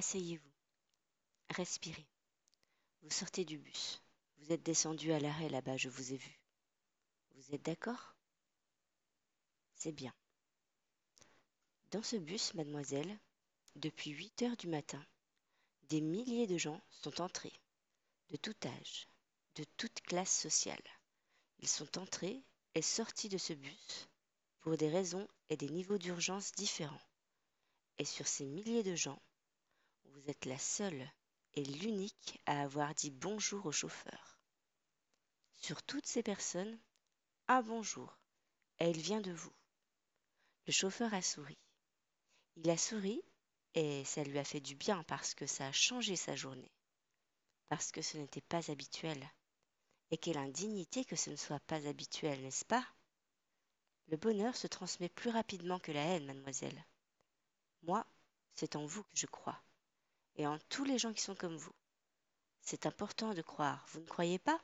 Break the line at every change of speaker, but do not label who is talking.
Asseyez-vous. Respirez. Vous sortez du bus. Vous êtes descendu à l'arrêt là-bas, je vous ai vu. Vous êtes d'accord? C'est bien. Dans ce bus, mademoiselle, depuis 8 heures du matin, des milliers de gens sont entrés, de tout âge, de toute classe sociale. Ils sont entrés et sortis de ce bus pour des raisons et des niveaux d'urgence différents. Et sur ces milliers de gens, vous êtes la seule et l'unique à avoir dit bonjour au chauffeur. Sur toutes ces personnes, un bonjour, et il vient de vous. Le chauffeur a souri. Il a souri et ça lui a fait du bien parce que ça a changé sa journée, parce que ce n'était pas habituel. Et quelle indignité que ce ne soit pas habituel, n'est-ce pas? Le bonheur se transmet plus rapidement que la haine, mademoiselle. Moi, c'est en vous que je crois, et en tous les gens qui sont comme vous. C'est important de croire, vous ne croyez pas?